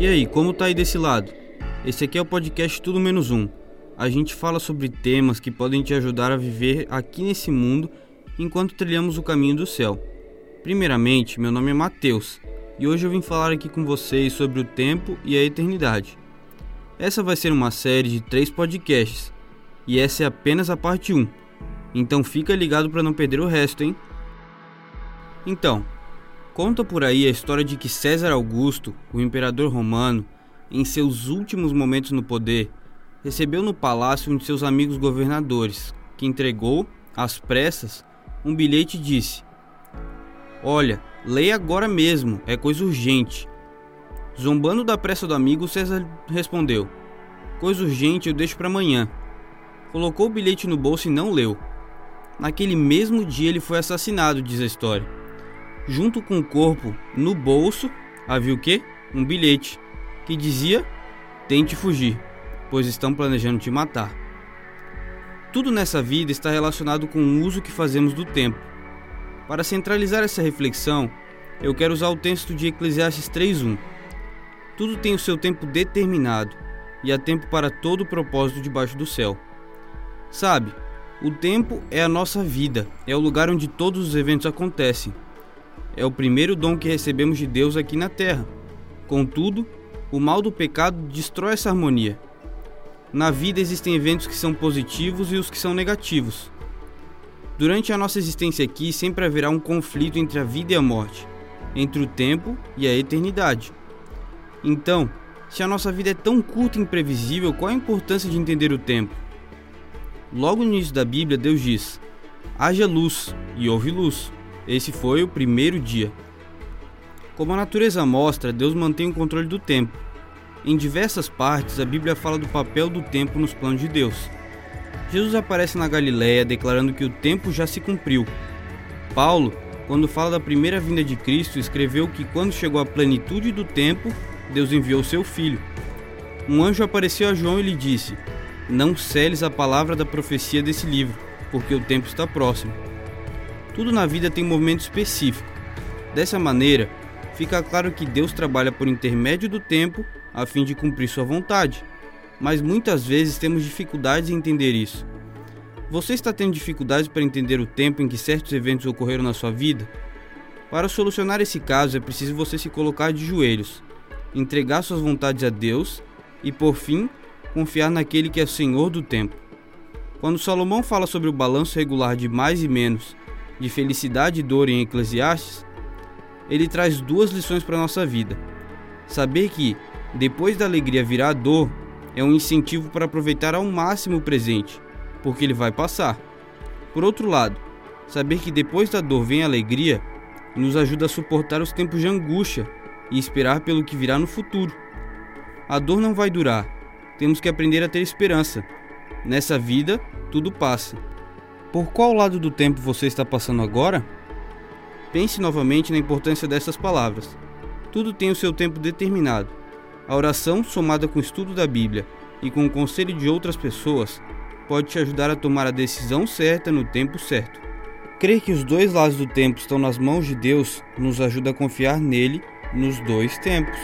E aí, como tá aí desse lado? Esse aqui é o podcast Tudo Menos Um. A gente fala sobre temas que podem te ajudar a viver aqui nesse mundo enquanto trilhamos o caminho do céu. Primeiramente, meu nome é Mateus e hoje eu vim falar aqui com vocês sobre o tempo e a eternidade. Essa vai ser uma série de três podcasts e essa é apenas a parte 1. Então fica ligado para não perder o resto, hein? Então, Conta por aí a história de que César Augusto, o imperador romano, em seus últimos momentos no poder, recebeu no palácio um de seus amigos governadores, que entregou, às pressas, um bilhete e disse: Olha, leia agora mesmo, é coisa urgente. Zombando da pressa do amigo, César respondeu: Coisa urgente eu deixo para amanhã. Colocou o bilhete no bolso e não leu. Naquele mesmo dia ele foi assassinado, diz a história. Junto com o corpo, no bolso, havia o quê? Um bilhete que dizia: Tente fugir, pois estão planejando te matar. Tudo nessa vida está relacionado com o uso que fazemos do tempo. Para centralizar essa reflexão, eu quero usar o texto de Eclesiastes 3:1. Tudo tem o seu tempo determinado, e há tempo para todo o propósito debaixo do céu. Sabe, o tempo é a nossa vida, é o lugar onde todos os eventos acontecem é o primeiro dom que recebemos de Deus aqui na terra. Contudo, o mal do pecado destrói essa harmonia. Na vida existem eventos que são positivos e os que são negativos. Durante a nossa existência aqui, sempre haverá um conflito entre a vida e a morte, entre o tempo e a eternidade. Então, se a nossa vida é tão curta e imprevisível, qual a importância de entender o tempo? Logo no início da Bíblia, Deus diz: haja luz e houve luz. Esse foi o primeiro dia. Como a natureza mostra, Deus mantém o controle do tempo. Em diversas partes, a Bíblia fala do papel do tempo nos planos de Deus. Jesus aparece na Galiléia declarando que o tempo já se cumpriu. Paulo, quando fala da primeira vinda de Cristo, escreveu que quando chegou a plenitude do tempo, Deus enviou seu filho. Um anjo apareceu a João e lhe disse: Não seles a palavra da profecia desse livro, porque o tempo está próximo. Tudo na vida tem um momento específico. Dessa maneira, fica claro que Deus trabalha por intermédio do tempo a fim de cumprir sua vontade. Mas muitas vezes temos dificuldades em entender isso. Você está tendo dificuldades para entender o tempo em que certos eventos ocorreram na sua vida? Para solucionar esse caso, é preciso você se colocar de joelhos, entregar suas vontades a Deus e, por fim, confiar naquele que é Senhor do tempo. Quando Salomão fala sobre o balanço regular de mais e menos de felicidade e dor em Eclesiastes, ele traz duas lições para a nossa vida. Saber que, depois da alegria virá a dor, é um incentivo para aproveitar ao máximo o presente, porque ele vai passar. Por outro lado, saber que depois da dor vem a alegria nos ajuda a suportar os tempos de angústia e esperar pelo que virá no futuro. A dor não vai durar, temos que aprender a ter esperança. Nessa vida, tudo passa. Por qual lado do tempo você está passando agora? Pense novamente na importância dessas palavras. Tudo tem o seu tempo determinado. A oração, somada com o estudo da Bíblia e com o conselho de outras pessoas, pode te ajudar a tomar a decisão certa no tempo certo. Crer que os dois lados do tempo estão nas mãos de Deus nos ajuda a confiar nele nos dois tempos.